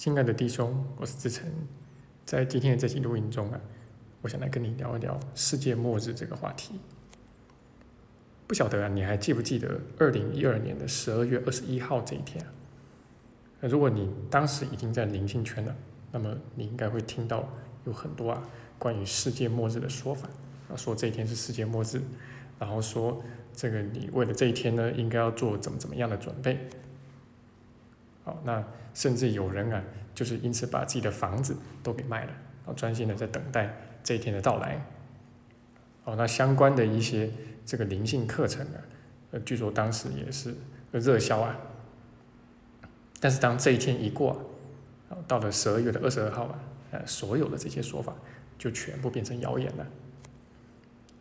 亲爱的弟兄，我是志成，在今天的这期录音中啊，我想来跟你聊一聊世界末日这个话题。不晓得啊，你还记不记得二零一二年的十二月二十一号这一天啊？如果你当时已经在灵性圈了，那么你应该会听到有很多啊关于世界末日的说法啊，说这一天是世界末日，然后说这个你为了这一天呢，应该要做怎么怎么样的准备。那甚至有人啊，就是因此把自己的房子都给卖了，然后专心的在等待这一天的到来。哦，那相关的一些这个灵性课程呢，呃，据说当时也是热销啊。但是当这一天一过，啊，到了十二月的二十二号啊，呃，所有的这些说法就全部变成谣言了。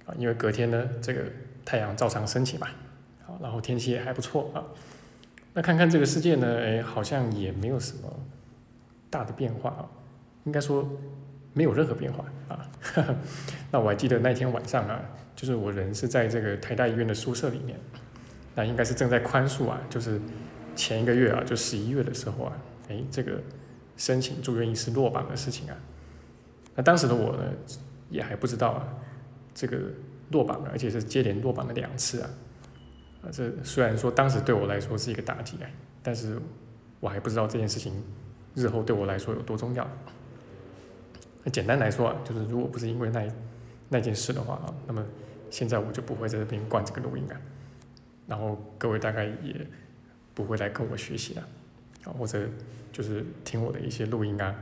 啊，因为隔天呢，这个太阳照常升起嘛，好，然后天气也还不错啊。那看看这个世界呢？哎，好像也没有什么大的变化啊，应该说没有任何变化啊。那我还记得那天晚上啊，就是我人是在这个台大医院的宿舍里面，那应该是正在宽恕啊，就是前一个月啊，就十一月的时候啊，哎，这个申请住院医师落榜的事情啊，那当时的我呢，也还不知道啊，这个落榜了，而且是接连落榜了两次啊。这虽然说当时对我来说是一个打击啊，但是我还不知道这件事情日后对我来说有多重要。那简单来说啊，就是如果不是因为那那件事的话啊，那么现在我就不会在这边灌这个录音啊，然后各位大概也不会来跟我学习了，啊，或者就是听我的一些录音啊，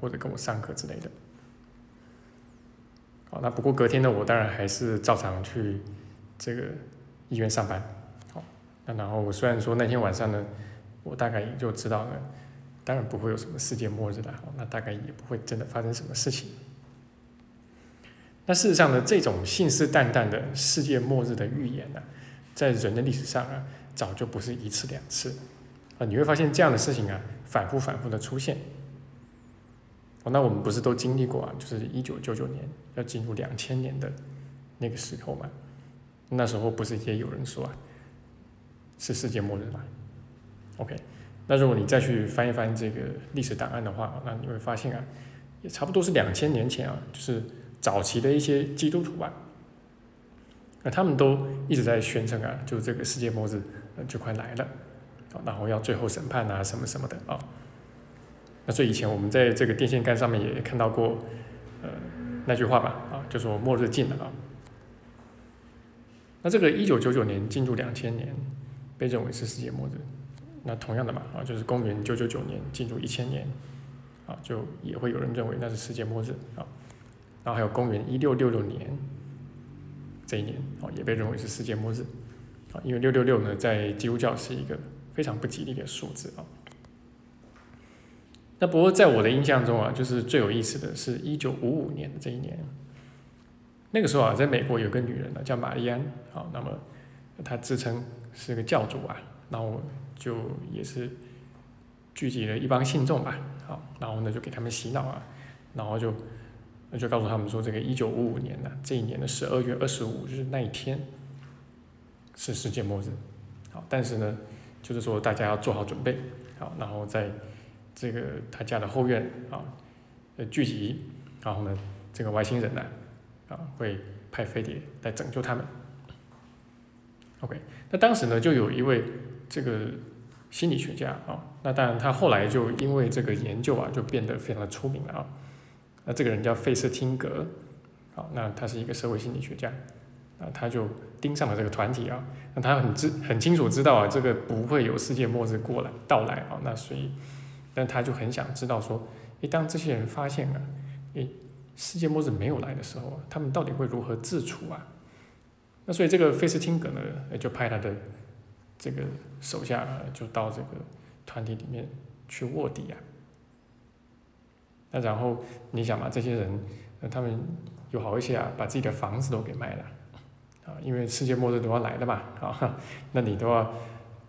或者跟我上课之类的。好，那不过隔天呢，我当然还是照常去这个医院上班。那然后我虽然说那天晚上呢，我大概也就知道了，当然不会有什么世界末日的，那大概也不会真的发生什么事情。那事实上呢，这种信誓旦旦的世界末日的预言呢，在人的历史上啊，早就不是一次两次，啊，你会发现这样的事情啊，反复反复的出现。哦，那我们不是都经历过啊，就是一九九九年要进入两千年的那个时候嘛，那时候不是也有人说啊？是世界末日嘛？OK，那如果你再去翻一翻这个历史档案的话，那你会发现啊，也差不多是两千年前啊，就是早期的一些基督徒吧，那他们都一直在宣称啊，就这个世界末日就快来了，然后要最后审判啊什么什么的啊。那所以以前我们在这个电线杆上面也看到过呃那句话吧啊，就说末日近了啊。那这个一九九九年进入两千年。被认为是世界末日，那同样的嘛，啊，就是公元九九九年进入一千年，啊，就也会有人认为那是世界末日啊，然后还有公元一六六六年这一年，啊，也被认为是世界末日，啊，因为六六六呢，在基督教是一个非常不吉利的数字啊。那不过在我的印象中啊，就是最有意思的是一九五五年的这一年，那个时候啊，在美国有个女人呢，叫玛丽安，啊，那么她自称。是个教主啊，然后就也是聚集了一帮信众吧，好，然后呢就给他们洗脑啊，然后就那就告诉他们说，这个一九五五年呢，这一年的十二月二十五日那一天是世界末日，好，但是呢，就是说大家要做好准备，好，然后在这个他家的后院啊，呃聚集，然后呢，这个外星人呢，啊会派飞碟来拯救他们。OK，那当时呢，就有一位这个心理学家啊，那当然他后来就因为这个研究啊，就变得非常的出名了啊。那这个人叫费斯汀格，好，那他是一个社会心理学家，那，他就盯上了这个团体啊，那他很知很清楚知道啊，这个不会有世界末日过来到来啊，那所以，但他就很想知道说，诶，当这些人发现啊，诶，世界末日没有来的时候啊，他们到底会如何自处啊？那所以这个费斯汀格呢，就派他的这个手下就到这个团体里面去卧底啊。那然后你想嘛，这些人，他们有好一些啊，把自己的房子都给卖了啊，因为世界末日都要来了嘛啊，那你都要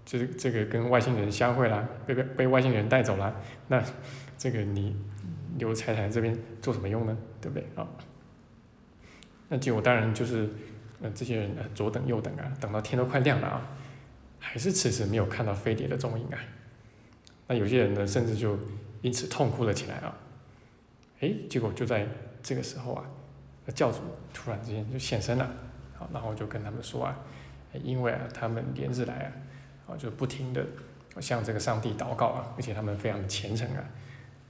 就是这个跟外星人相会啦，被被被外星人带走了，那这个你留财产这边做什么用呢？对不对啊？那结果当然就是。那这些人呢，左等右等啊，等到天都快亮了啊，还是迟迟没有看到飞碟的踪影啊。那有些人呢，甚至就因此痛哭了起来啊。哎，结果就在这个时候啊，教主突然之间就现身了，好，然后就跟他们说啊，因为啊他们连日来啊，啊就不停的向这个上帝祷告啊，而且他们非常的虔诚啊，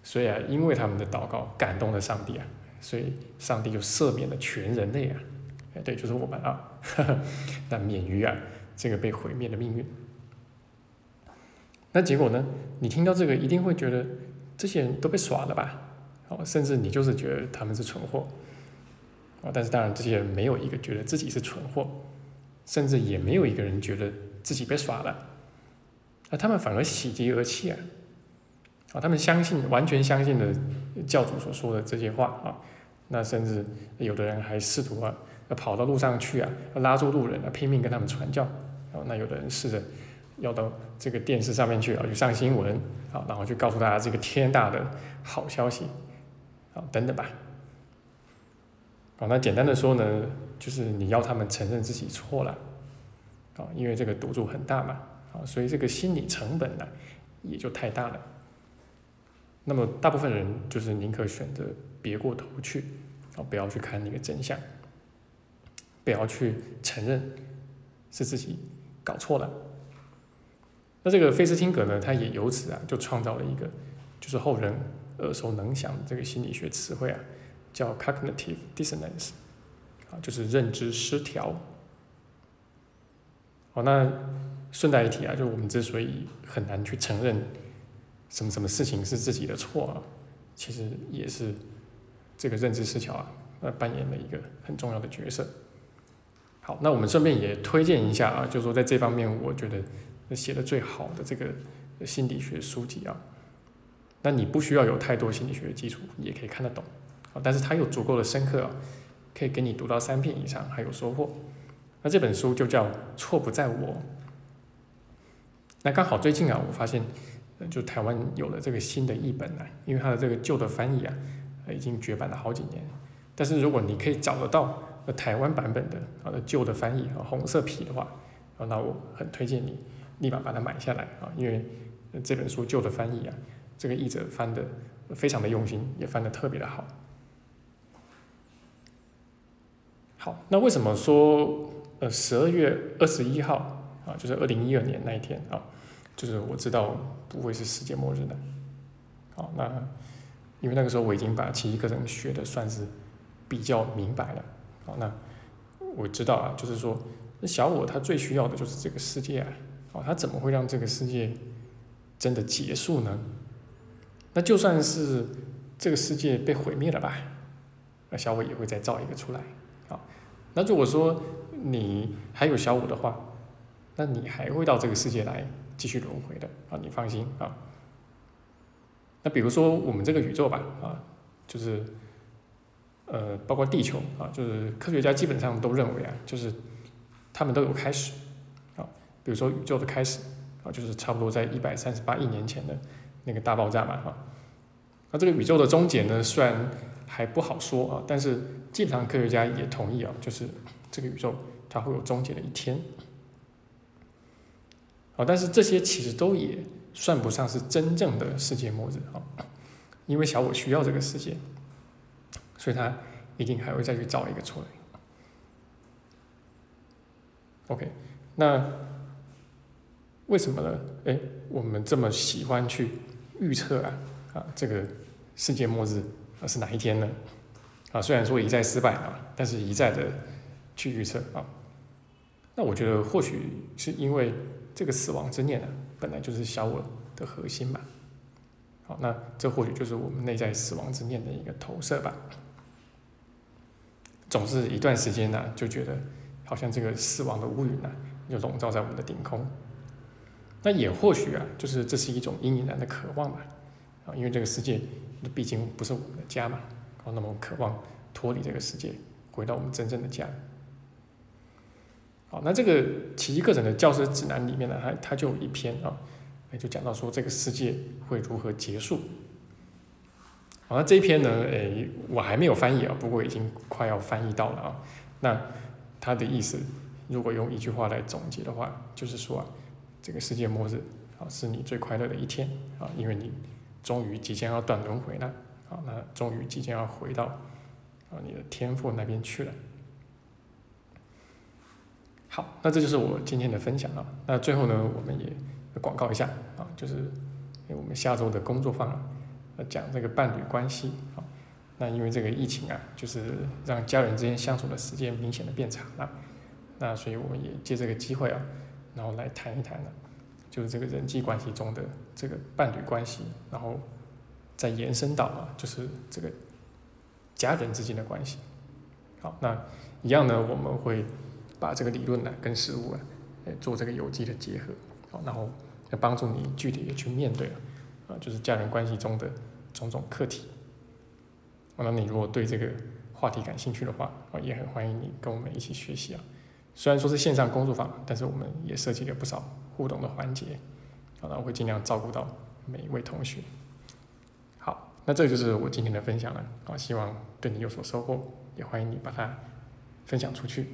所以啊，因为他们的祷告感动了上帝啊，所以上帝就赦免了全人类啊，对，就是我们啊，那免于啊这个被毁灭的命运。那结果呢？你听到这个一定会觉得这些人都被耍了吧？哦，甚至你就是觉得他们是蠢货，啊，但是当然这些人没有一个觉得自己是蠢货，甚至也没有一个人觉得自己被耍了，那，他们反而喜极而泣啊，啊，他们相信完全相信的教主所说的这些话啊，那甚至有的人还试图啊跑到路上去啊，要拉住路人啊拼命跟他们传教，啊，那有的人试着。要到这个电视上面去啊，去上新闻啊，然后去告诉大家这个天大的好消息啊，等等吧。啊，那简单的说呢，就是你要他们承认自己错了啊，因为这个赌注很大嘛啊，所以这个心理成本呢也就太大了。那么大部分人就是宁可选择别过头去啊，不要去看那个真相，不要去承认是自己搞错了。那这个费斯汀格呢，他也由此啊，就创造了一个，就是后人耳熟能详的这个心理学词汇啊，叫 cognitive dissonance，啊，就是认知失调。好，那顺带一提啊，就我们之所以很难去承认什么什么事情是自己的错啊，其实也是这个认知失调啊，呃，扮演了一个很重要的角色。那我们顺便也推荐一下啊，就是说在这方面，我觉得。写的最好的这个心理学书籍啊，那你不需要有太多心理学的基础，也可以看得懂啊。但是它有足够的深刻啊，可以给你读到三遍以上还有收获。那这本书就叫《错不在我》。那刚好最近啊，我发现就台湾有了这个新的译本啊，因为它的这个旧的翻译啊，已经绝版了好几年。但是如果你可以找得到台湾版本的啊旧的翻译啊红色皮的话，啊，那我很推荐你。立马把它买下来啊！因为这本书旧的翻译啊，这个译者翻的非常的用心，也翻的特别的好。好，那为什么说呃十二月二十一号啊，就是二零一二年那一天啊，就是我知道不会是世界末日的。好，那因为那个时候我已经把奇异课程学的算是比较明白了。那我知道啊，就是说那小我他最需要的就是这个世界啊。哦，他怎么会让这个世界真的结束呢？那就算是这个世界被毁灭了吧，那小我也会再造一个出来。啊，那如果说你还有小我的话，那你还会到这个世界来继续轮回的。啊，你放心啊。那比如说我们这个宇宙吧，啊，就是呃，包括地球啊，就是科学家基本上都认为啊，就是他们都有开始啊。比如说宇宙的开始啊，就是差不多在一百三十八亿年前的那个大爆炸嘛，哈。那这个宇宙的终结呢，虽然还不好说啊，但是基本上科学家也同意啊，就是这个宇宙它会有终结的一天。啊，但是这些其实都也算不上是真正的世界末日啊，因为小我需要这个世界，所以他一定还会再去造一个出来。OK，那。为什么呢？哎，我们这么喜欢去预测啊啊，这个世界末日啊是哪一天呢？啊，虽然说一再失败啊，但是一再的去预测啊。那我觉得或许是因为这个死亡之念啊，本来就是小我的核心吧。好，那这或许就是我们内在死亡之念的一个投射吧。总是一段时间呢，就觉得好像这个死亡的乌云呢，就笼罩在我们的顶空。那也或许啊，就是这是一种阴影男的渴望吧，啊，因为这个世界毕竟不是我们的家嘛，啊，那么渴望脱离这个世界，回到我们真正的家。好，那这个奇迹课程的教师指南里面呢，它它就有一篇啊，就讲到说这个世界会如何结束。好，那这一篇呢，诶，我还没有翻译啊，不过已经快要翻译到了啊。那它的意思，如果用一句话来总结的话，就是说啊。这个世界末日啊，是你最快乐的一天啊，因为你终于即将要断轮回了，啊，那终于即将要回到啊你的天赋那边去了。好，那这就是我今天的分享啊。那最后呢，我们也广告一下啊，就是我们下周的工作坊啊，讲这个伴侣关系啊。那因为这个疫情啊，就是让家人之间相处的时间明显的变长了。那所以我们也借这个机会啊，然后来谈一谈呢，就是这个人际关系中的这个伴侣关系，然后再延伸到啊，就是这个家人之间的关系。好，那一样呢，我们会。把这个理论呢跟实物啊，做这个有机的结合，好，然后来帮助你具体的去面对啊，就是家人关系中的种种课题。那你如果对这个话题感兴趣的话，啊，也很欢迎你跟我们一起学习啊。虽然说是线上工作坊，但是我们也设计了不少互动的环节，好，那我会尽量照顾到每一位同学。好，那这就是我今天的分享了，啊，希望对你有所收获，也欢迎你把它分享出去。